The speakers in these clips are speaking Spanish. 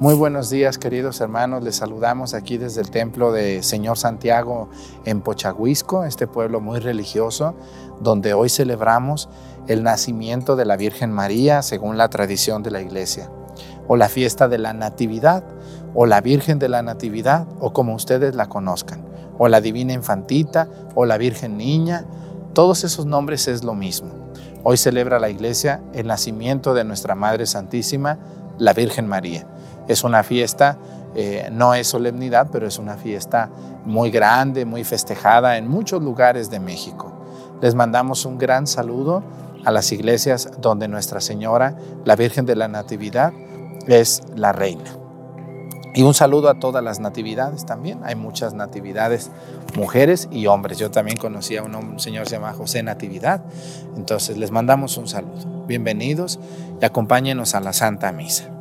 Muy buenos días, queridos hermanos. Les saludamos aquí desde el templo de Señor Santiago en Pochahuisco, este pueblo muy religioso, donde hoy celebramos el nacimiento de la Virgen María según la tradición de la iglesia, o la fiesta de la Natividad, o la Virgen de la Natividad, o como ustedes la conozcan, o la Divina Infantita, o la Virgen Niña. Todos esos nombres es lo mismo. Hoy celebra la iglesia el nacimiento de nuestra Madre Santísima, la Virgen María. Es una fiesta, eh, no es solemnidad, pero es una fiesta muy grande, muy festejada en muchos lugares de México. Les mandamos un gran saludo a las iglesias donde Nuestra Señora, la Virgen de la Natividad, es la reina. Y un saludo a todas las natividades también. Hay muchas natividades, mujeres y hombres. Yo también conocí a un, un señor que se llama José Natividad. Entonces les mandamos un saludo. Bienvenidos y acompáñenos a la Santa Misa.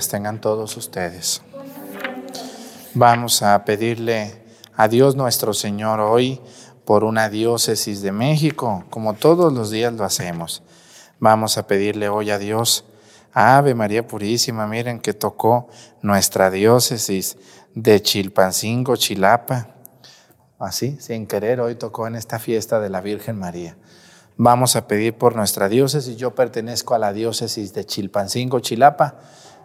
Tengan todos ustedes. Vamos a pedirle a Dios nuestro Señor hoy por una diócesis de México, como todos los días lo hacemos. Vamos a pedirle hoy a Dios, Ave María Purísima, miren que tocó nuestra diócesis de Chilpancingo, Chilapa. Así, sin querer, hoy tocó en esta fiesta de la Virgen María. Vamos a pedir por nuestra diócesis. Yo pertenezco a la diócesis de Chilpancingo, Chilapa,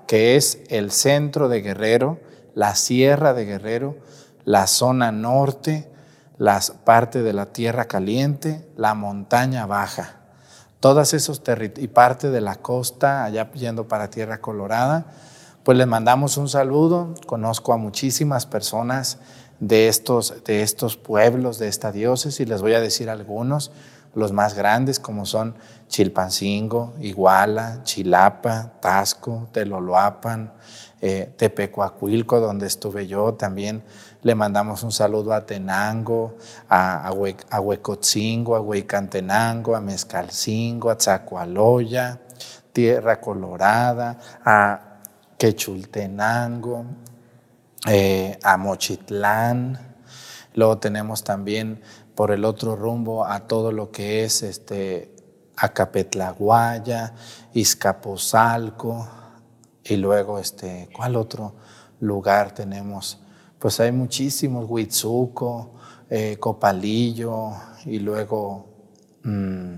que es el centro de Guerrero, la sierra de Guerrero, la zona norte, la parte de la tierra caliente, la montaña baja. Todas esos territorios y parte de la costa, allá yendo para Tierra Colorada, pues les mandamos un saludo. Conozco a muchísimas personas de estos, de estos pueblos, de esta diócesis, y les voy a decir algunos los más grandes como son Chilpancingo, Iguala, Chilapa, Tasco, Teloloapan, eh, Tepecuacuilco, donde estuve yo también. Le mandamos un saludo a Tenango, a, a, Huecotzingo, a a Mezcalcingo, a Tzacualoya, Tierra Colorada, a Quechultenango, eh, a Mochitlán. Luego tenemos también por el otro rumbo a todo lo que es este, Acapetlaguaya, Izcapozalco, y luego, este, ¿cuál otro lugar tenemos? Pues hay muchísimos, Huitzuco, eh, Copalillo, y luego mm,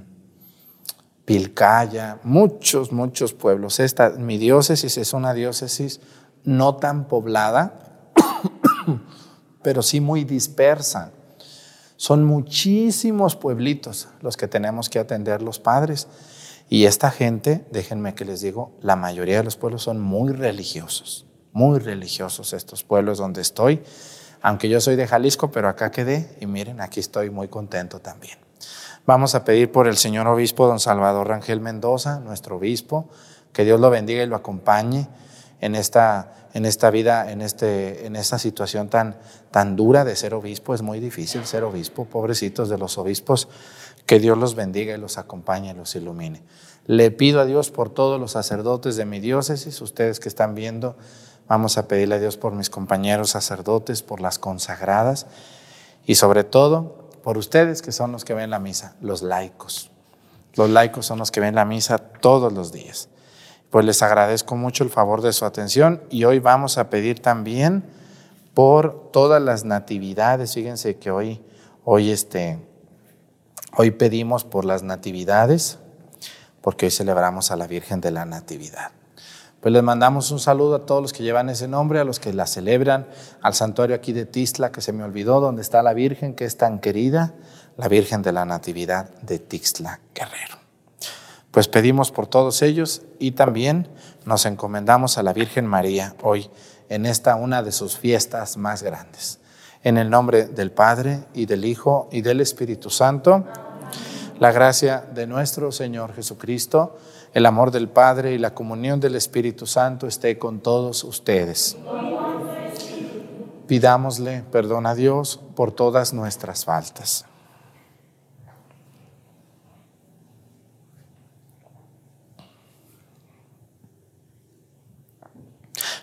Pilcaya, muchos, muchos pueblos. Esta, mi diócesis es una diócesis no tan poblada, pero sí muy dispersa. Son muchísimos pueblitos los que tenemos que atender los padres. Y esta gente, déjenme que les digo, la mayoría de los pueblos son muy religiosos, muy religiosos estos pueblos donde estoy. Aunque yo soy de Jalisco, pero acá quedé y miren, aquí estoy muy contento también. Vamos a pedir por el señor obispo don Salvador Rangel Mendoza, nuestro obispo, que Dios lo bendiga y lo acompañe en esta en esta vida, en, este, en esta situación tan, tan dura de ser obispo. Es muy difícil ser obispo, pobrecitos de los obispos. Que Dios los bendiga y los acompañe los ilumine. Le pido a Dios por todos los sacerdotes de mi diócesis, ustedes que están viendo, vamos a pedirle a Dios por mis compañeros sacerdotes, por las consagradas y sobre todo por ustedes que son los que ven la misa, los laicos. Los laicos son los que ven la misa todos los días. Pues les agradezco mucho el favor de su atención y hoy vamos a pedir también por todas las natividades. Fíjense que hoy, hoy, este, hoy pedimos por las natividades, porque hoy celebramos a la Virgen de la Natividad. Pues les mandamos un saludo a todos los que llevan ese nombre, a los que la celebran, al santuario aquí de Tixla, que se me olvidó, donde está la Virgen, que es tan querida, la Virgen de la Natividad de Tixla Guerrero. Pues pedimos por todos ellos y también nos encomendamos a la Virgen María hoy en esta una de sus fiestas más grandes. En el nombre del Padre y del Hijo y del Espíritu Santo, la gracia de nuestro Señor Jesucristo, el amor del Padre y la comunión del Espíritu Santo esté con todos ustedes. Pidámosle perdón a Dios por todas nuestras faltas.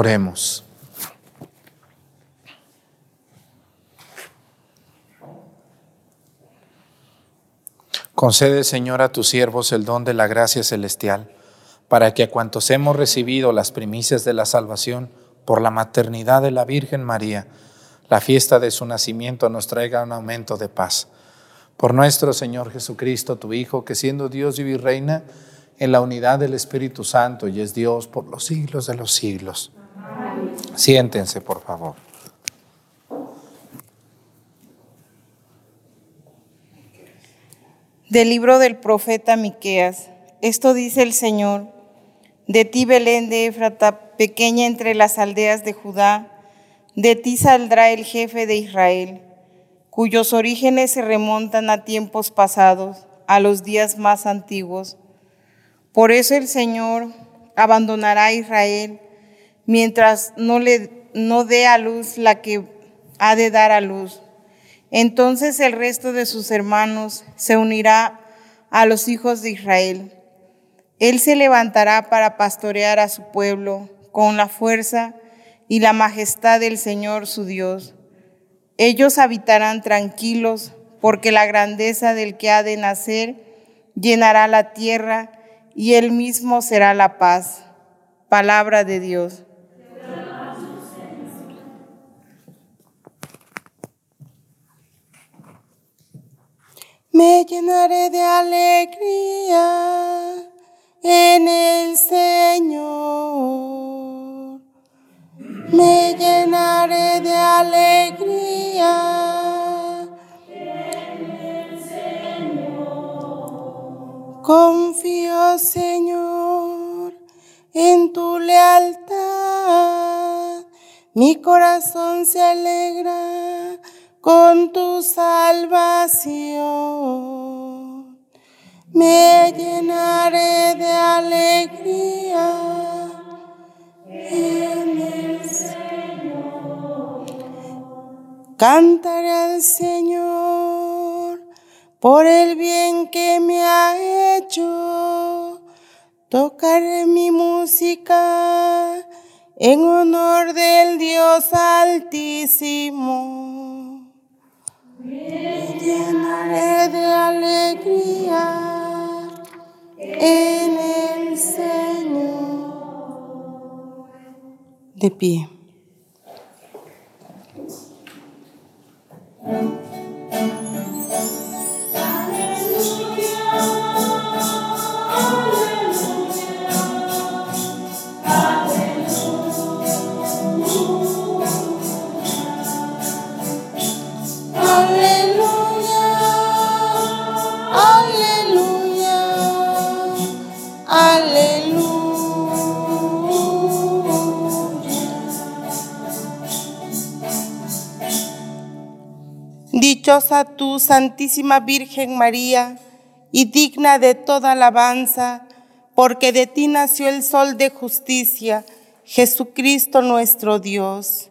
Oremos. Concede, Señor, a tus siervos el don de la gracia celestial, para que a cuantos hemos recibido las primicias de la salvación por la maternidad de la Virgen María, la fiesta de su nacimiento nos traiga un aumento de paz. Por nuestro Señor Jesucristo, tu Hijo, que siendo Dios y reina en la unidad del Espíritu Santo y es Dios por los siglos de los siglos. Siéntense, por favor. Del libro del profeta Miqueas. Esto dice el Señor: De ti Belén de Éfrata, pequeña entre las aldeas de Judá, de ti saldrá el jefe de Israel, cuyos orígenes se remontan a tiempos pasados, a los días más antiguos. Por eso el Señor abandonará a Israel mientras no le no dé a luz la que ha de dar a luz. Entonces el resto de sus hermanos se unirá a los hijos de Israel. Él se levantará para pastorear a su pueblo con la fuerza y la majestad del Señor su Dios. Ellos habitarán tranquilos porque la grandeza del que ha de nacer llenará la tierra y él mismo será la paz. Palabra de Dios. Me llenaré de alegría en el Señor. Me llenaré de alegría en el Señor. Confío, Señor, en tu lealtad. Mi corazón se alegra con tu salvación. Me llenaré de alegría en el Señor. Cantaré al Señor por el bien que me ha hecho. Tocaré mi música en honor del Dios Altísimo llenaré de alegría en el Señor. De pie. Dichosa tú, Santísima Virgen María, y digna de toda alabanza, porque de ti nació el sol de justicia, Jesucristo nuestro Dios.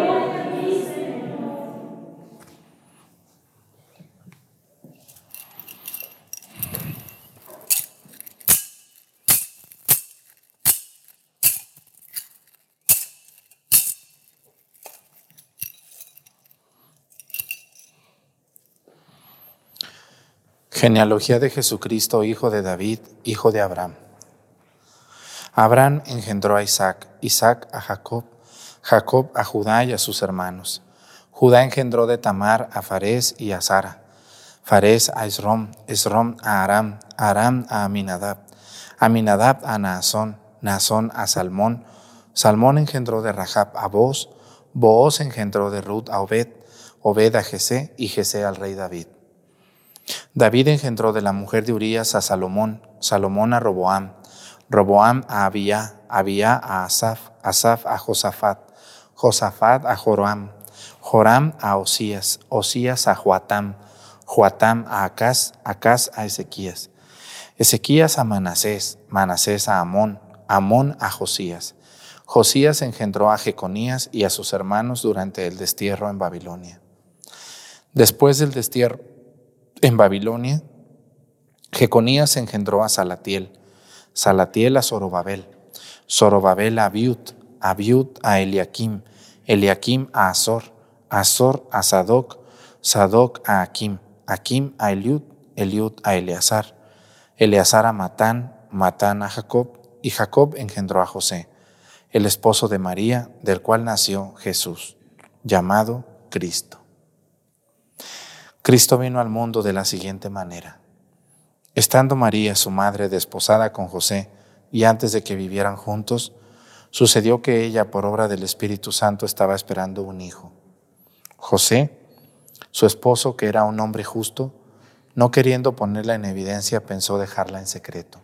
Genealogía de Jesucristo, hijo de David, hijo de Abraham. Abraham engendró a Isaac, Isaac a Jacob, Jacob a Judá y a sus hermanos. Judá engendró de Tamar a Farés y a Sara, Farés a Esrom, Esrom a Aram, Aram a Aminadab, Aminadab a Naasón, Naasón a Salmón, Salmón engendró de Rahab a Boz, Booz engendró de Ruth a Obed, Obed a Jesé y Jesé al rey David. David engendró de la mujer de Urías a Salomón, Salomón a Roboam, Roboam a Abía, Abía a Asaf, Asaf a Josafat, Josafat a Joram, Joram a Osías, Osías a Joatam, Joatam a Acaz, Acaz a Ezequías, Ezequías a Manasés, Manasés a Amón, Amón a Josías. Josías engendró a Jeconías y a sus hermanos durante el destierro en Babilonia. Después del destierro en Babilonia, Jeconías engendró a Salatiel, Salatiel a Zorobabel, Zorobabel a Abiud, Abiud a Eliakim, Eliakim a Azor, Azor a Sadoc, Sadoc a Akim, Akim a Eliud, Eliud a Eleazar, Eleazar a Matán, Matán a Jacob, y Jacob engendró a José, el esposo de María, del cual nació Jesús, llamado Cristo. Cristo vino al mundo de la siguiente manera. Estando María, su madre, desposada con José, y antes de que vivieran juntos, sucedió que ella, por obra del Espíritu Santo, estaba esperando un hijo. José, su esposo, que era un hombre justo, no queriendo ponerla en evidencia, pensó dejarla en secreto.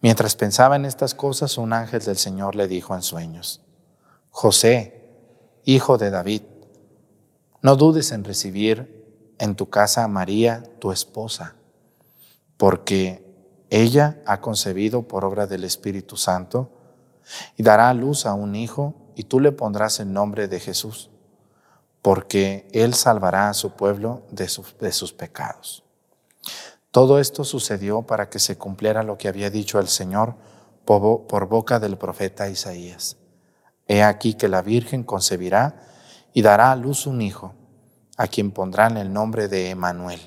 Mientras pensaba en estas cosas, un ángel del Señor le dijo en sueños, José, hijo de David, no dudes en recibir en tu casa María, tu esposa, porque ella ha concebido por obra del Espíritu Santo y dará a luz a un hijo y tú le pondrás el nombre de Jesús, porque él salvará a su pueblo de sus, de sus pecados. Todo esto sucedió para que se cumpliera lo que había dicho el Señor por boca del profeta Isaías. He aquí que la Virgen concebirá y dará a luz un hijo, a quien pondrán el nombre de Emanuel,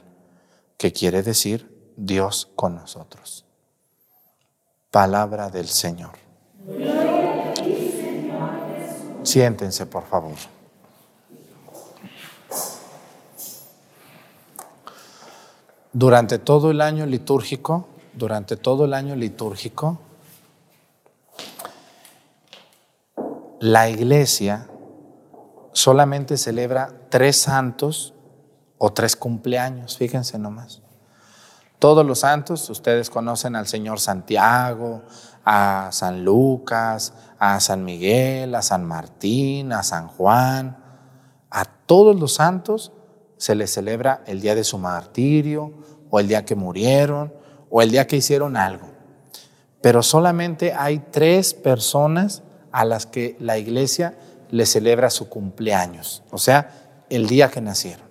que quiere decir Dios con nosotros. Palabra del Señor. Siéntense, por favor. Durante todo el año litúrgico, durante todo el año litúrgico, la iglesia solamente celebra tres santos o tres cumpleaños, fíjense nomás. Todos los santos, ustedes conocen al Señor Santiago, a San Lucas, a San Miguel, a San Martín, a San Juan, a todos los santos se les celebra el día de su martirio, o el día que murieron, o el día que hicieron algo. Pero solamente hay tres personas a las que la iglesia le celebra su cumpleaños, o sea, el día que nacieron.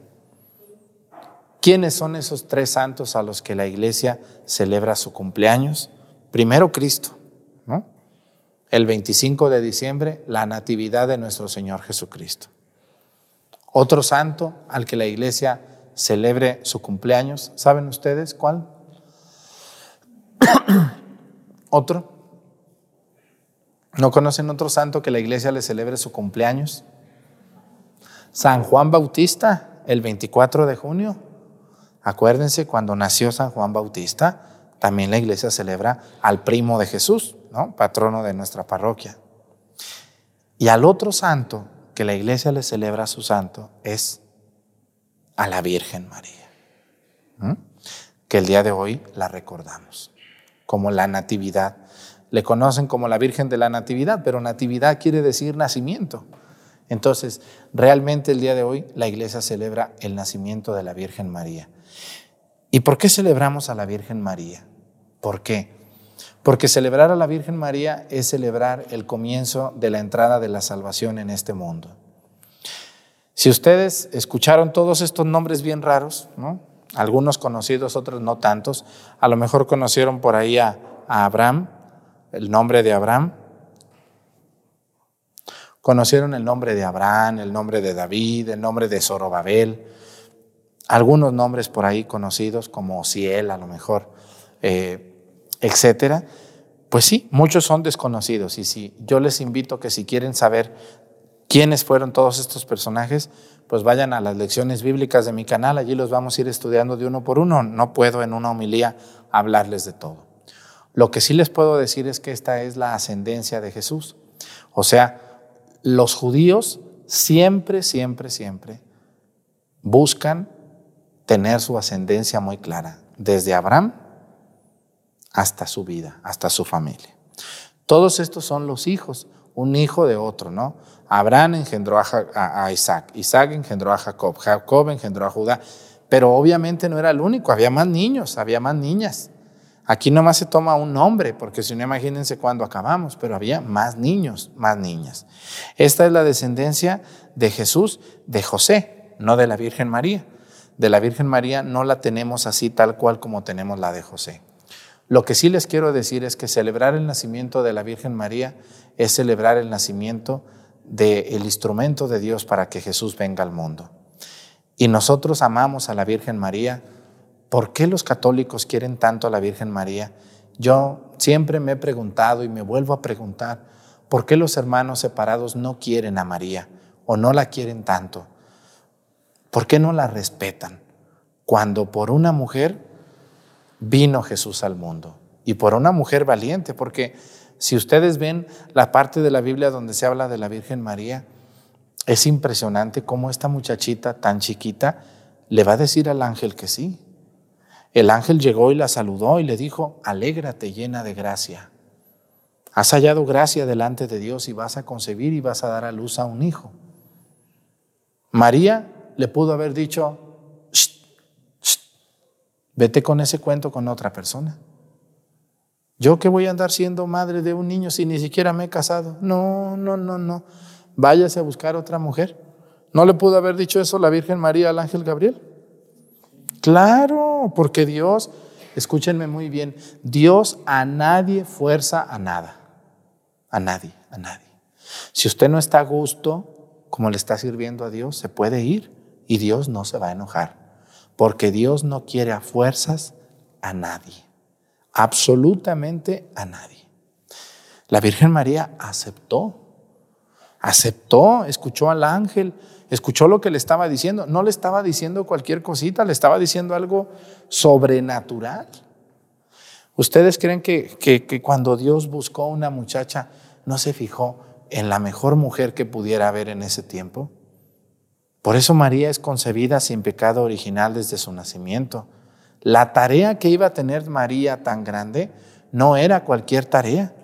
¿Quiénes son esos tres santos a los que la iglesia celebra su cumpleaños? Primero Cristo. El 25 de diciembre, la natividad de nuestro Señor Jesucristo. Otro santo al que la iglesia celebre su cumpleaños, ¿saben ustedes cuál? ¿Otro? ¿No conocen otro santo que la iglesia le celebre su cumpleaños? San Juan Bautista, el 24 de junio. Acuérdense, cuando nació San Juan Bautista, también la iglesia celebra al primo de Jesús, ¿no? patrono de nuestra parroquia. Y al otro santo que la iglesia le celebra a su santo es a la Virgen María, que el día de hoy la recordamos como la Natividad. Le conocen como la Virgen de la Natividad, pero Natividad quiere decir nacimiento. Entonces, realmente el día de hoy la iglesia celebra el nacimiento de la Virgen María. ¿Y por qué celebramos a la Virgen María? ¿Por qué? Porque celebrar a la Virgen María es celebrar el comienzo de la entrada de la salvación en este mundo. Si ustedes escucharon todos estos nombres bien raros, ¿no? algunos conocidos, otros no tantos, a lo mejor conocieron por ahí a, Abraham, el nombre de Abraham, conocieron el nombre de Abraham, el nombre de David, el nombre de Zorobabel, algunos nombres por ahí conocidos como Ciel, a lo mejor, eh, etcétera. Pues sí, muchos son desconocidos y si yo les invito que si quieren saber quiénes fueron todos estos personajes, pues vayan a las lecciones bíblicas de mi canal, allí los vamos a ir estudiando de uno por uno. No puedo en una homilía hablarles de todo. Lo que sí les puedo decir es que esta es la ascendencia de Jesús. O sea, los judíos siempre, siempre, siempre buscan tener su ascendencia muy clara, desde Abraham hasta su vida, hasta su familia. Todos estos son los hijos un hijo de otro, ¿no? Abraham engendró a, Isaac, Isaac engendró a Jacob, Jacob engendró a Judá, pero obviamente no era el único, había más niños, había más niñas. Aquí nomás se toma un nombre, porque si no imagínense cuándo acabamos, pero había más niños, más niñas. Esta es la descendencia de Jesús, de José, no de la Virgen María. De la Virgen María no la tenemos así tal cual como tenemos la de José. Lo que sí les quiero decir es que celebrar el nacimiento de la Virgen María es celebrar el nacimiento del instrumento de Dios para que Jesús venga al mundo. Y nosotros amamos a la Virgen María. ¿Por qué los católicos quieren tanto a la Virgen María? Yo siempre me he preguntado y me vuelvo a preguntar, ¿por qué los hermanos separados no quieren a María o no la quieren tanto? ¿Por qué no la respetan? Cuando por una mujer vino Jesús al mundo y por una mujer valiente, porque si ustedes ven la parte de la Biblia donde se habla de la Virgen María, es impresionante cómo esta muchachita tan chiquita le va a decir al ángel que sí. El ángel llegó y la saludó y le dijo, alégrate llena de gracia. Has hallado gracia delante de Dios y vas a concebir y vas a dar a luz a un hijo. María le pudo haber dicho, Vete con ese cuento con otra persona. ¿Yo que voy a andar siendo madre de un niño si ni siquiera me he casado? No, no, no, no. Váyase a buscar otra mujer. ¿No le pudo haber dicho eso la Virgen María al ángel Gabriel? Claro, porque Dios, escúchenme muy bien, Dios a nadie fuerza a nada. A nadie, a nadie. Si usted no está a gusto, como le está sirviendo a Dios, se puede ir y Dios no se va a enojar porque Dios no quiere a fuerzas a nadie, absolutamente a nadie. La Virgen María aceptó, aceptó, escuchó al ángel, escuchó lo que le estaba diciendo, no le estaba diciendo cualquier cosita, le estaba diciendo algo sobrenatural. ¿Ustedes creen que, que, cuando Dios buscó una muchacha no se fijó en la mejor mujer que pudiera haber en ese tiempo? Por eso María es concebida sin pecado original desde su nacimiento. La tarea que iba a tener María tan grande no era cualquier tarea,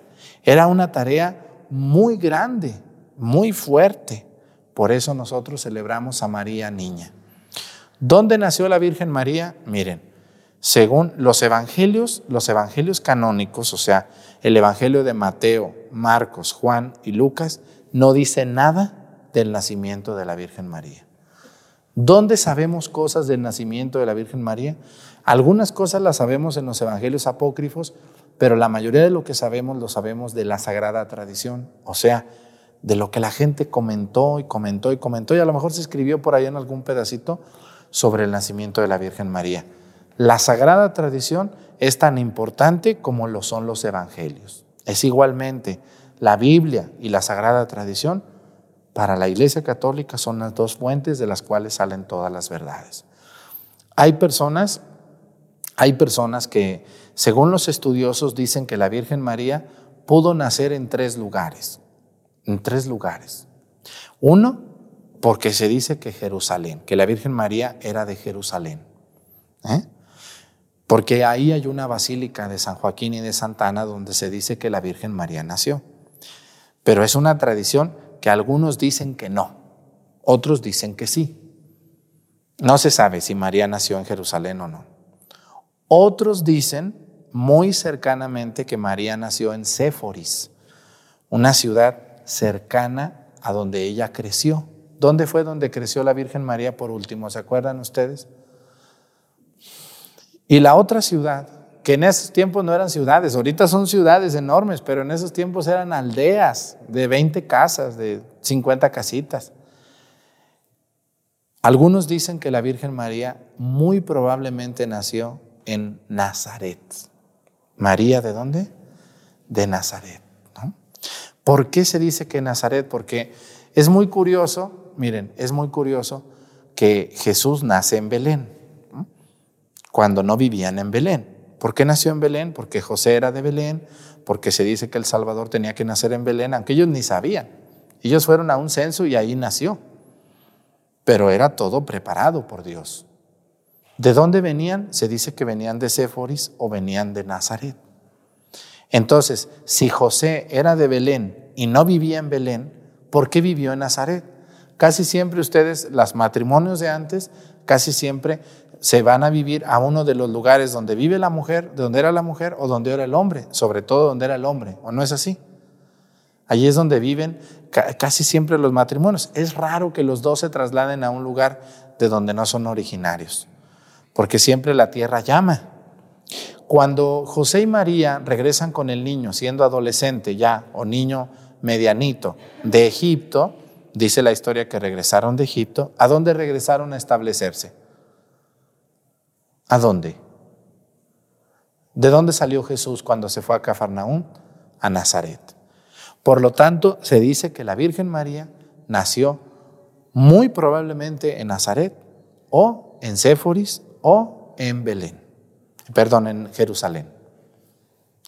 era una tarea muy grande, muy fuerte. Por eso nosotros celebramos a María niña. ¿Dónde nació la Virgen María? Miren, según los evangelios, los evangelios canónicos, o sea, el evangelio de Mateo, Marcos, Juan y Lucas, no dice nada del nacimiento de la Virgen María. ¿Dónde sabemos cosas del nacimiento de la Virgen María? Algunas cosas las sabemos en los evangelios apócrifos, pero la mayoría de lo que sabemos lo sabemos de la sagrada tradición, o sea, de lo que la gente comentó y comentó y comentó, y a lo mejor se escribió por ahí en algún pedacito sobre el nacimiento de la Virgen María. La sagrada tradición es tan importante como lo son los evangelios. Es igualmente la Biblia y la sagrada tradición para la Iglesia Católica son las dos fuentes de las cuales salen todas las verdades. Hay personas, hay personas que, según los estudiosos, dicen que la Virgen María pudo nacer en tres lugares, en tres lugares. Uno, porque se dice que Jerusalén, que la Virgen María era de Jerusalén. ¿eh? Porque ahí hay una basílica de San Joaquín y de Santa Ana donde se dice que la Virgen María nació. Pero es una tradición que algunos dicen que no, otros dicen que sí. No se sabe si María nació en Jerusalén o no. Otros dicen muy cercanamente que María nació en Séforis, una ciudad cercana a donde ella creció. ¿Dónde fue donde creció la Virgen María por último? ¿Se acuerdan ustedes? Y la otra ciudad que en esos tiempos no eran ciudades, ahorita son ciudades enormes, pero en esos tiempos eran aldeas de 20 casas, de 50 casitas. Algunos dicen que la Virgen María muy probablemente nació en Nazaret. ¿María de dónde? De Nazaret. ¿Por qué se dice que Nazaret? Porque es muy curioso, miren, es muy curioso que Jesús nace en Belén, cuando no vivían en Belén. ¿Por qué nació en Belén? Porque José era de Belén, porque se dice que el Salvador tenía que nacer en Belén, aunque ellos ni sabían. Ellos fueron a un censo y ahí nació. Pero era todo preparado por Dios. ¿De dónde venían? Se dice que venían de Séforis o venían de Nazaret. Entonces, si José era de Belén y no vivía en Belén, ¿por qué vivió en Nazaret? Casi siempre ustedes, los matrimonios de antes, casi siempre se van a vivir a uno de los lugares donde vive la mujer, donde era la mujer o donde era el hombre, sobre todo donde era el hombre, ¿o no es así? Allí es donde viven casi siempre los matrimonios. Es raro que los dos se trasladen a un lugar de donde no son originarios, porque siempre la tierra llama. Cuando José y María regresan con el niño, siendo adolescente ya o niño medianito, de Egipto, dice la historia que regresaron de Egipto, ¿a dónde regresaron a establecerse? ¿A dónde? ¿De dónde salió Jesús cuando se fue a Cafarnaúm? A Nazaret. Por lo tanto, se dice que la Virgen María nació muy probablemente en Nazaret o en Séforis o en Belén, perdón, en Jerusalén.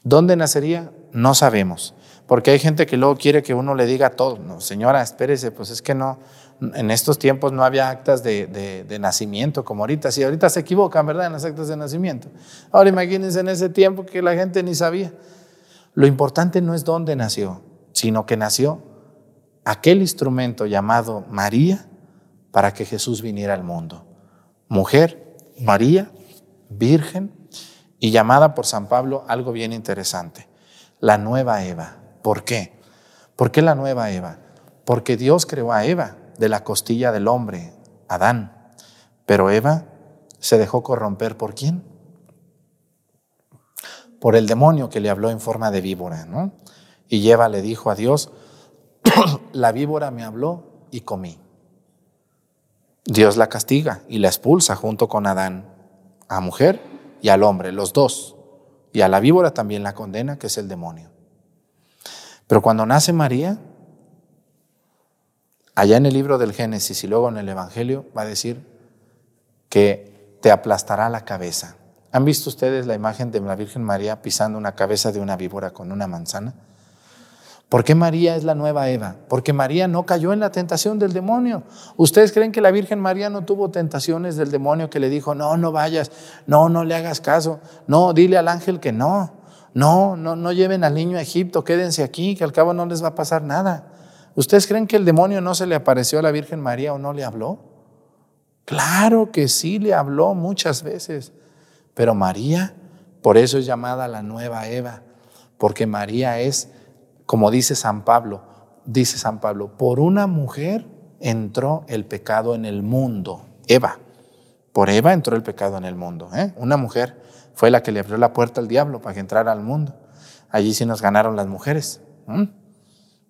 ¿Dónde nacería? No sabemos, porque hay gente que luego quiere que uno le diga todo. No, señora, espérese, pues es que no, en estos tiempos no había actas de, nacimiento como ahorita. Si ahorita se equivocan, ¿verdad? En las actas de nacimiento. Ahora imagínense en ese tiempo que la gente ni sabía. Lo importante no es dónde nació, sino que nació aquel instrumento llamado María para que Jesús viniera al mundo. Mujer, María, virgen y llamada por San Pablo algo bien interesante, la nueva Eva. ¿Por qué? ¿Por qué la nueva Eva? Porque Dios creó a Eva de la costilla del hombre, Adán. Pero Eva se dejó corromper por quién? Por el demonio que le habló en forma de víbora, ¿no? Y Eva le dijo a Dios, la víbora me habló y comí. Dios la castiga y la expulsa junto con Adán, a mujer y al hombre, los dos. Y a la víbora también la condena, que es el demonio. Pero cuando nace María, allá en el libro del Génesis y luego en el Evangelio va a decir que te aplastará la cabeza. ¿Han visto ustedes la imagen de la Virgen María pisando una cabeza de una víbora con una manzana? ¿Por qué María es la nueva Eva? Porque María no cayó en la tentación del demonio. ¿Ustedes creen que la Virgen María no tuvo tentaciones del demonio que le dijo, no, no vayas, no, no le hagas caso, no, dile al ángel que no, no, no, no lleven al niño a Egipto, quédense aquí, que al cabo no les va a pasar nada? ¿Ustedes creen que el demonio no se le apareció a la Virgen María o no le habló? Claro que sí le habló muchas veces, pero María, por eso es llamada la nueva Eva, porque María es, como dice San Pablo, dice San Pablo, por una mujer entró el pecado en el mundo, Eva, por Eva entró el pecado en el mundo, ¿eh? una mujer fue la que le abrió la puerta al diablo para que entrara al mundo. Allí sí nos ganaron las mujeres.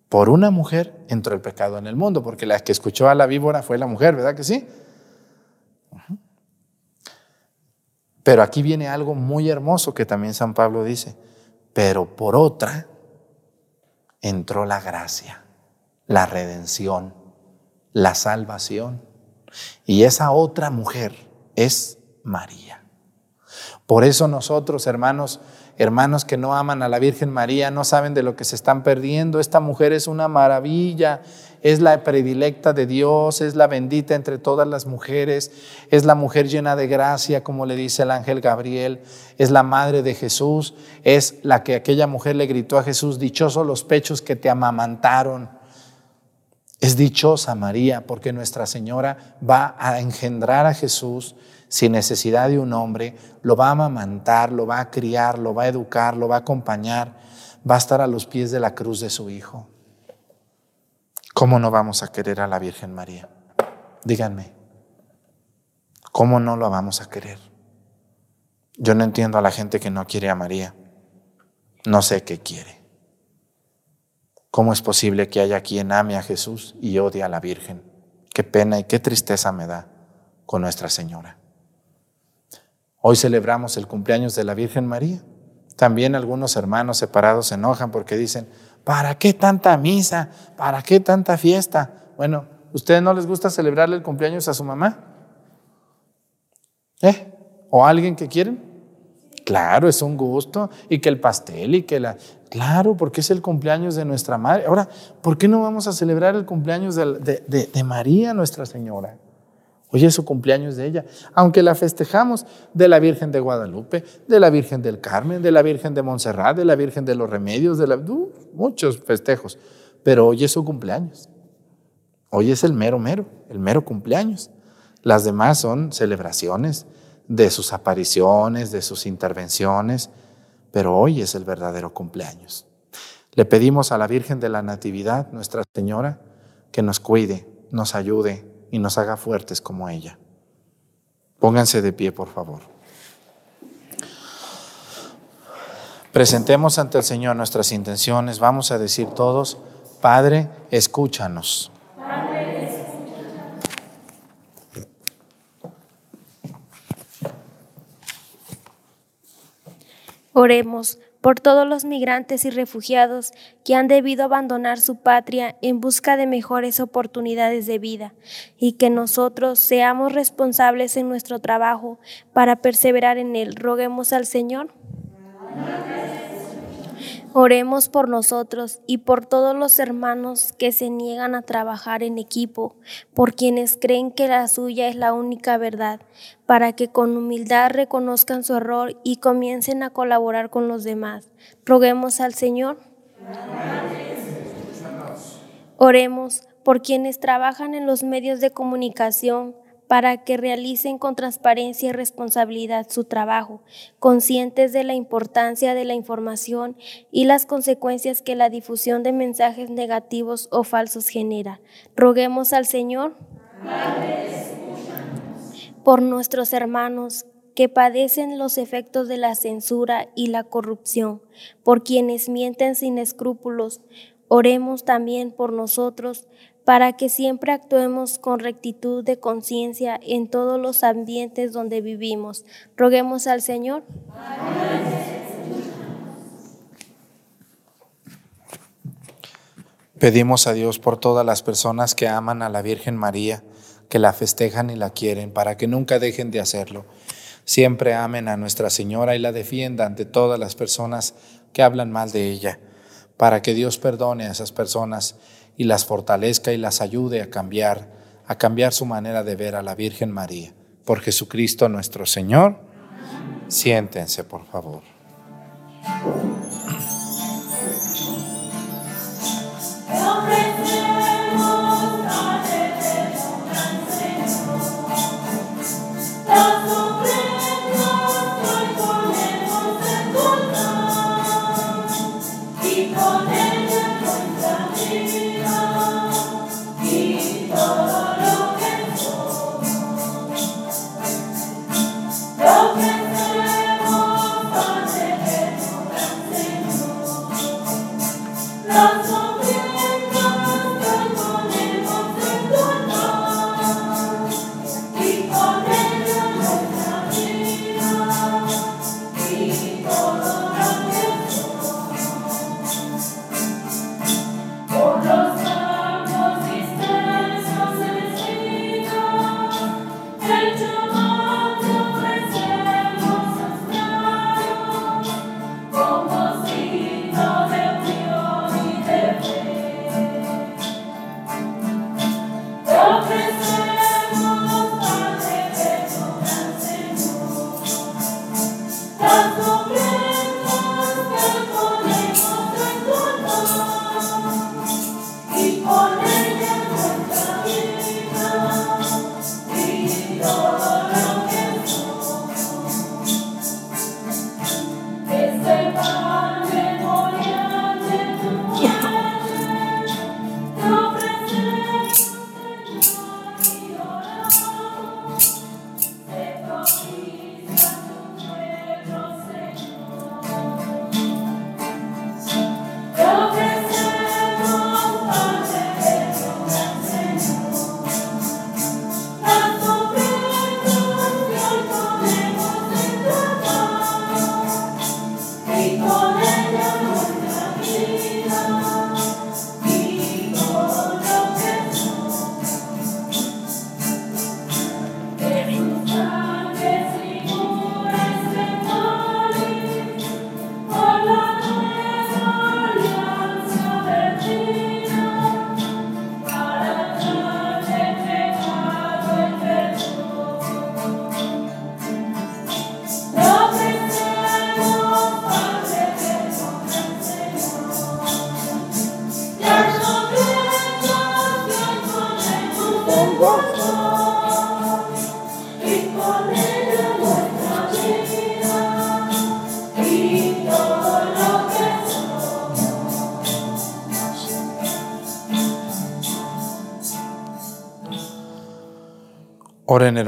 Por una mujer entró el pecado en el mundo, porque la que escuchó a la víbora fue la mujer, ¿verdad que sí? Pero aquí viene algo muy hermoso que también San Pablo dice, pero por otra entró la gracia, la redención, la salvación. Y esa otra mujer es María. Por eso nosotros, hermanos, Hermanos que no aman a la Virgen María no saben de lo que se están perdiendo. Esta mujer es una maravilla, es la predilecta de Dios, es la bendita entre todas las mujeres, es la mujer llena de gracia, como le dice el ángel Gabriel, es la madre de Jesús, es la que aquella mujer le gritó a Jesús, dichosos los pechos que te amamantaron. Es dichosa María porque Nuestra Señora va a engendrar a Jesús sin necesidad de un hombre, lo va a amamantar, lo va a criar, lo va a educar, lo va a acompañar, va a estar a los pies de la cruz de su Hijo. ¿Cómo no vamos a querer a la Virgen María? Díganme, ¿cómo no lo vamos a querer? Yo no entiendo a la gente que no quiere a María. No sé qué quiere. ¿Cómo es posible que haya quien ame a Jesús y odie a la Virgen? Qué pena y qué tristeza me da con Nuestra Señora. Hoy celebramos el cumpleaños de la Virgen María. También algunos hermanos separados se enojan porque dicen, ¿para qué tanta misa? ¿Para qué tanta fiesta? Bueno, ¿ustedes no les gusta celebrarle el cumpleaños a su mamá? ¿Eh? ¿O a alguien que quieren? Claro, es un gusto. Y que el pastel y que la... Claro, porque es el cumpleaños de nuestra madre. Ahora, ¿por qué no vamos a celebrar el cumpleaños de, de María, Nuestra Señora? Hoy es su cumpleaños de ella, aunque la festejamos de la Virgen de Guadalupe, de la Virgen del Carmen, de la Virgen de Montserrat, de la Virgen de los Remedios, de la, muchos festejos. pero hoy es su cumpleaños. Hoy es el mero mero, el mero cumpleaños. Las demás son celebraciones de sus apariciones, de sus intervenciones, pero hoy es el verdadero cumpleaños. Le pedimos a la Virgen de la Natividad, Nuestra Señora, que nos cuide, nos ayude y nos haga fuertes como ella. Pónganse de pie, por favor. Presentemos ante el Señor nuestras intenciones. Vamos a decir todos, Padre, escúchanos. Oremos por todos los migrantes y refugiados que han debido abandonar su patria en busca de mejores oportunidades de vida y que nosotros seamos responsables en nuestro trabajo para perseverar en él. Roguemos al Señor. Oremos por nosotros y por todos los hermanos que se niegan a trabajar en equipo, por quienes creen que la suya es la única verdad, para que con humildad reconozcan su error y comiencen a colaborar con los demás. Roguemos al Señor. Oremos por quienes trabajan en los medios de comunicación, para que realicen con transparencia y responsabilidad su trabajo, conscientes de la importancia de la información y las consecuencias que la difusión de mensajes negativos o falsos genera. Roguemos al Señor por nuestros hermanos que padecen los efectos de la censura y la corrupción, por quienes mienten sin escrúpulos. Oremos también por nosotros, para que siempre actuemos con rectitud de conciencia en todos los ambientes donde vivimos. Roguemos al Señor. Pedimos a Dios por todas las personas que aman a la Virgen María, que la festejan y la quieren, para que nunca dejen de hacerlo. Siempre amen a Nuestra Señora y la defiendan ante todas las personas que hablan mal de ella, para que Dios perdone a esas personas y las fortalezca y las ayude a cambiar, a cambiar su manera de ver a la Virgen María. Por Jesucristo nuestro Señor. Siéntense, por favor. Hombre.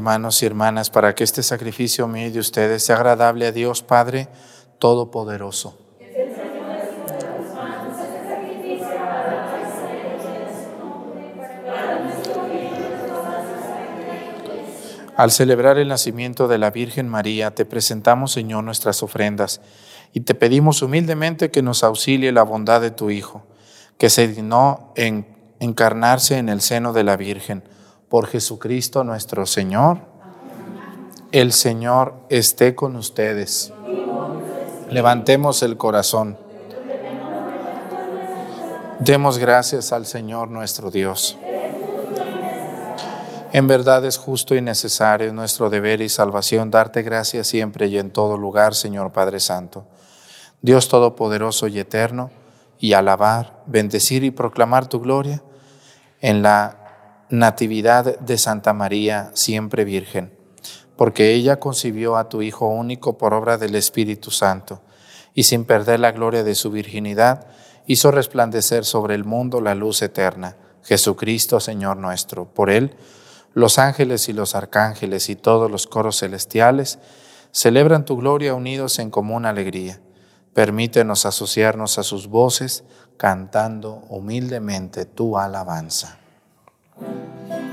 Hermanos y hermanas para que este sacrificio mío de ustedes sea agradable a Dios Padre Todopoderoso. Al celebrar el nacimiento de la Virgen María, te presentamos, Señor, nuestras ofrendas y te pedimos humildemente que nos auxilie la bondad de tu Hijo, que se dignó en encarnarse en el seno de la Virgen por Jesucristo nuestro Señor. El Señor esté con ustedes. Levantemos el corazón. Demos gracias al Señor nuestro Dios. En verdad es justo y necesario nuestro deber y salvación darte gracias siempre y en todo lugar, Señor Padre Santo. Dios Todopoderoso y Eterno, y alabar, bendecir y proclamar tu gloria en la Natividad de Santa María, siempre Virgen, porque ella concibió a tu Hijo único por obra del Espíritu Santo, y sin perder la gloria de su virginidad, hizo resplandecer sobre el mundo la luz eterna, Jesucristo Señor nuestro. Por él, los ángeles y los arcángeles y todos los coros celestiales celebran tu gloria unidos en común alegría. Permítenos asociarnos a sus voces, cantando humildemente tu alabanza. Thank you.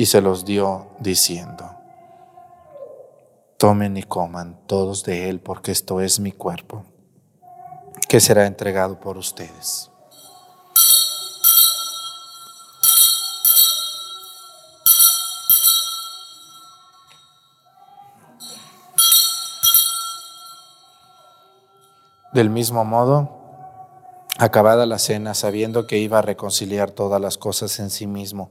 y se los dio diciendo, tomen y coman todos de él porque esto es mi cuerpo, que será entregado por ustedes. Del mismo modo, acabada la cena, sabiendo que iba a reconciliar todas las cosas en sí mismo,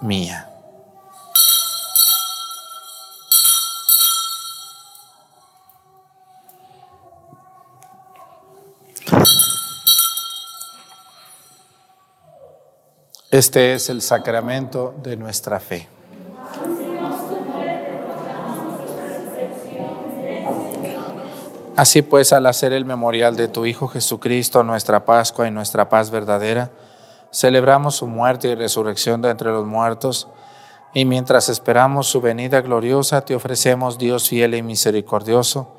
mía. Este es el sacramento de nuestra fe. Así pues, al hacer el memorial de tu Hijo Jesucristo, nuestra Pascua y nuestra paz verdadera, celebramos su muerte y resurrección de entre los muertos, y mientras esperamos su venida gloriosa, te ofrecemos, Dios fiel y misericordioso,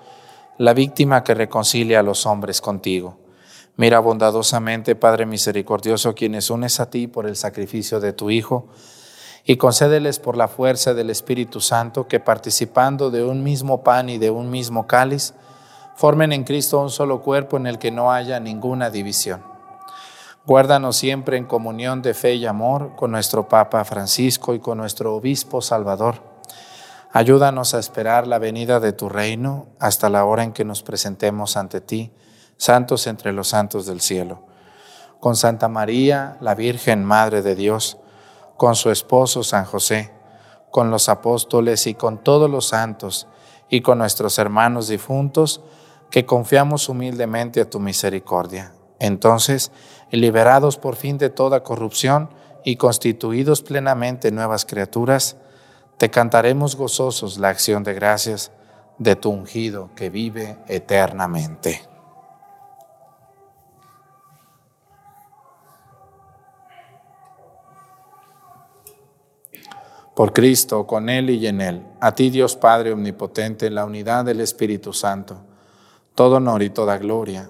la víctima que reconcilia a los hombres contigo. Mira bondadosamente, Padre misericordioso, quienes unes a ti por el sacrificio de tu Hijo, y concédeles por la fuerza del Espíritu Santo que participando de un mismo pan y de un mismo cáliz, formen en Cristo un solo cuerpo en el que no haya ninguna división. Guárdanos siempre en comunión de fe y amor con nuestro Papa Francisco y con nuestro Obispo Salvador. Ayúdanos a esperar la venida de tu reino hasta la hora en que nos presentemos ante ti, santos entre los santos del cielo. Con Santa María, la Virgen Madre de Dios, con su esposo San José, con los apóstoles y con todos los santos, y con nuestros hermanos difuntos, que confiamos humildemente a tu misericordia. Entonces, liberados por fin de toda corrupción y constituidos plenamente nuevas criaturas, te cantaremos gozosos la acción de gracias de tu ungido que vive eternamente. Por Cristo, con Él y en Él, a ti Dios Padre Omnipotente, en la unidad del Espíritu Santo, todo honor y toda gloria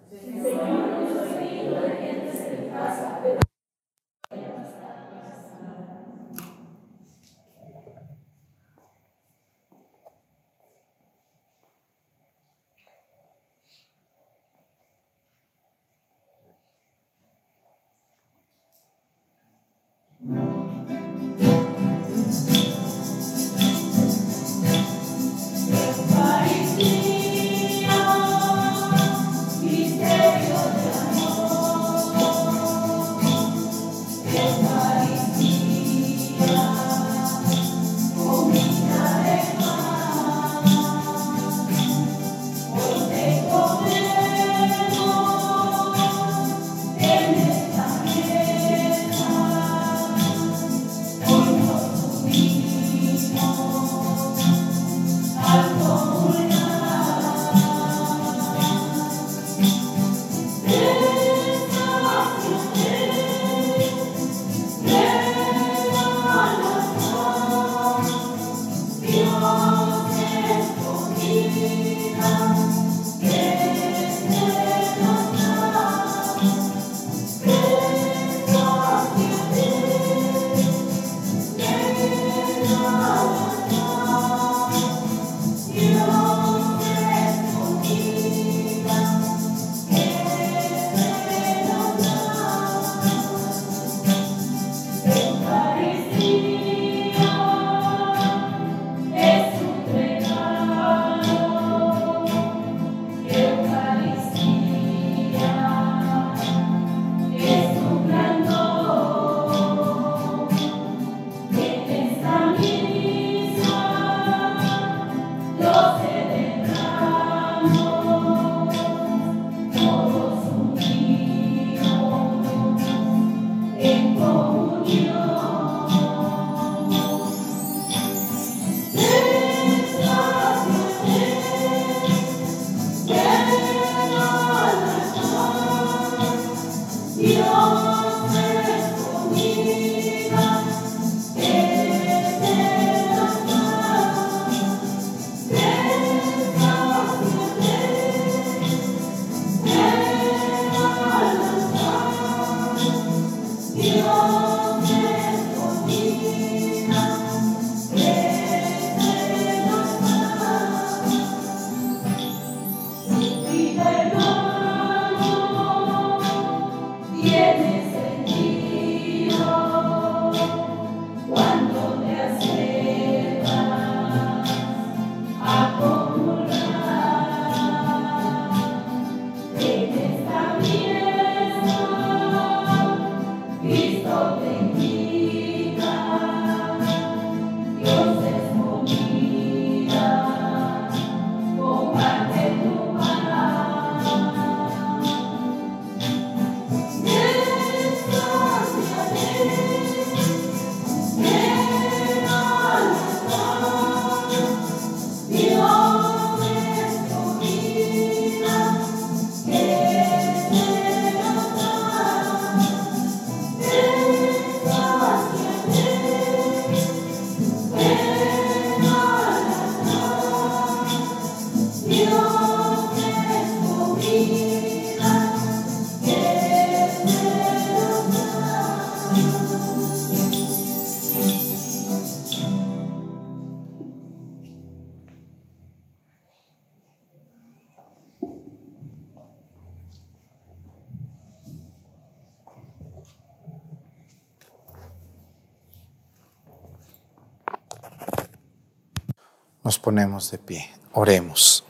Nos ponemos de pie, oremos.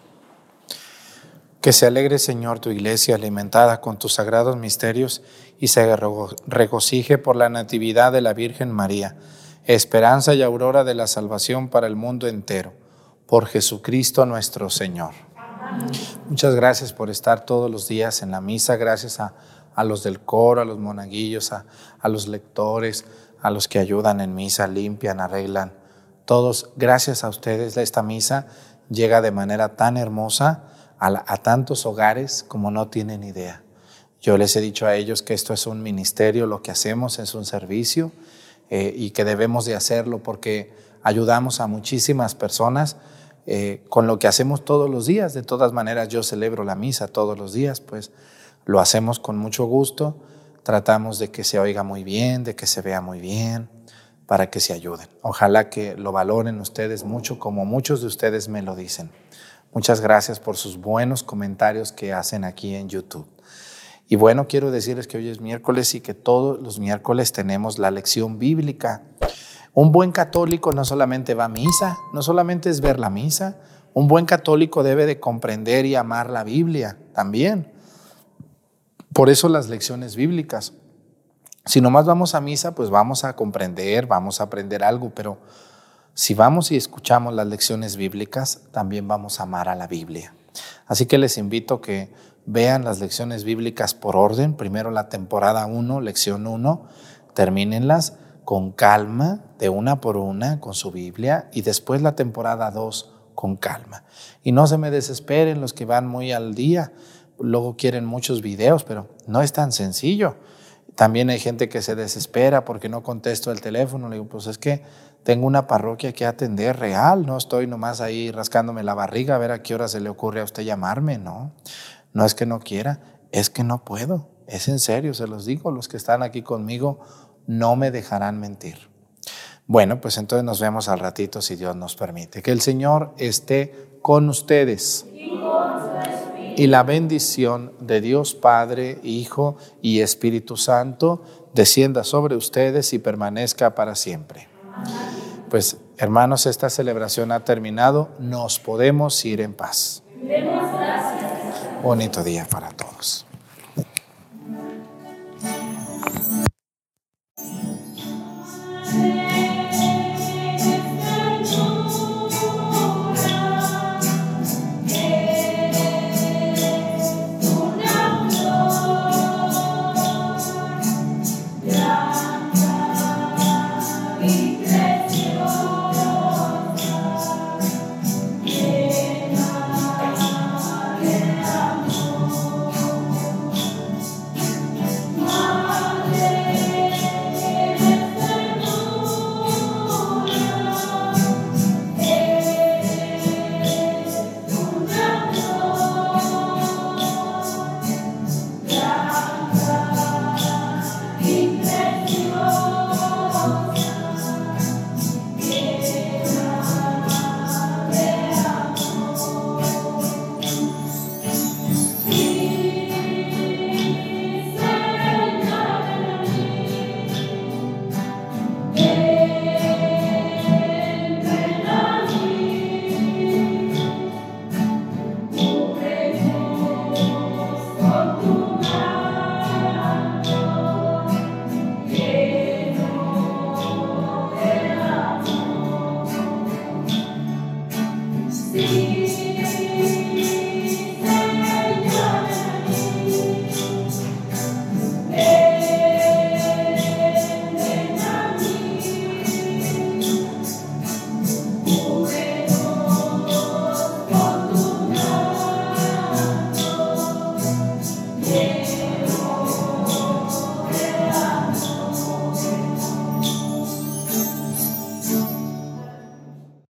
Que se alegre, Señor, tu iglesia alimentada con tus sagrados misterios y se regocije por la natividad de la Virgen María, esperanza y aurora de la salvación para el mundo entero. Por Jesucristo nuestro Señor. Muchas gracias por estar todos los días en la misa, gracias a, los del coro, a los monaguillos, a, a los lectores, a los que ayudan en misa, limpian, arreglan todos, gracias a ustedes, esta misa llega de manera tan hermosa a, tantos hogares como no tienen idea. Yo les he dicho a ellos que esto es un ministerio, lo que hacemos es un servicio, eh, y que debemos de hacerlo porque ayudamos a muchísimas personas eh, con lo que hacemos todos los días. De todas maneras, yo celebro la misa todos los días, pues lo hacemos con mucho gusto, tratamos de que se oiga muy bien, de que se vea muy bien, para que se ayuden. Ojalá que lo valoren ustedes mucho, como muchos de ustedes me lo dicen. Muchas gracias por sus buenos comentarios que hacen aquí en YouTube. Y bueno, quiero decirles que hoy es miércoles y que todos los miércoles tenemos la lección bíblica. Un buen católico no solamente va a misa, no solamente es ver la misa, un buen católico debe de comprender y amar la Biblia también. Por eso las lecciones bíblicas. Si nomás vamos a misa, pues vamos a comprender, vamos a aprender algo, pero si vamos y escuchamos las lecciones bíblicas, también vamos a amar a la Biblia. Así que les invito que vean las lecciones bíblicas por orden. Primero la temporada 1, lección 1, termínenlas con calma, de una por una, con su Biblia, y después la temporada 2 con calma. Y no se me desesperen los que van muy al día, luego quieren muchos videos, pero no es tan sencillo. También hay gente que se desespera porque no contesto el teléfono. Le digo, pues es que tengo una parroquia que atender real, no estoy nomás ahí rascándome la barriga a ver a qué hora se le ocurre a usted llamarme, no. No es que no quiera, es que no puedo. Es en serio, se los digo, los que están aquí conmigo no me dejarán mentir. Bueno, pues entonces nos vemos al ratito si Dios nos permite. Que el Señor esté con ustedes. Y la bendición de Dios Padre, Hijo y Espíritu Santo descienda sobre ustedes y permanezca para siempre. Pues hermanos, esta celebración ha terminado. Nos podemos ir en paz. Bonito día para todos.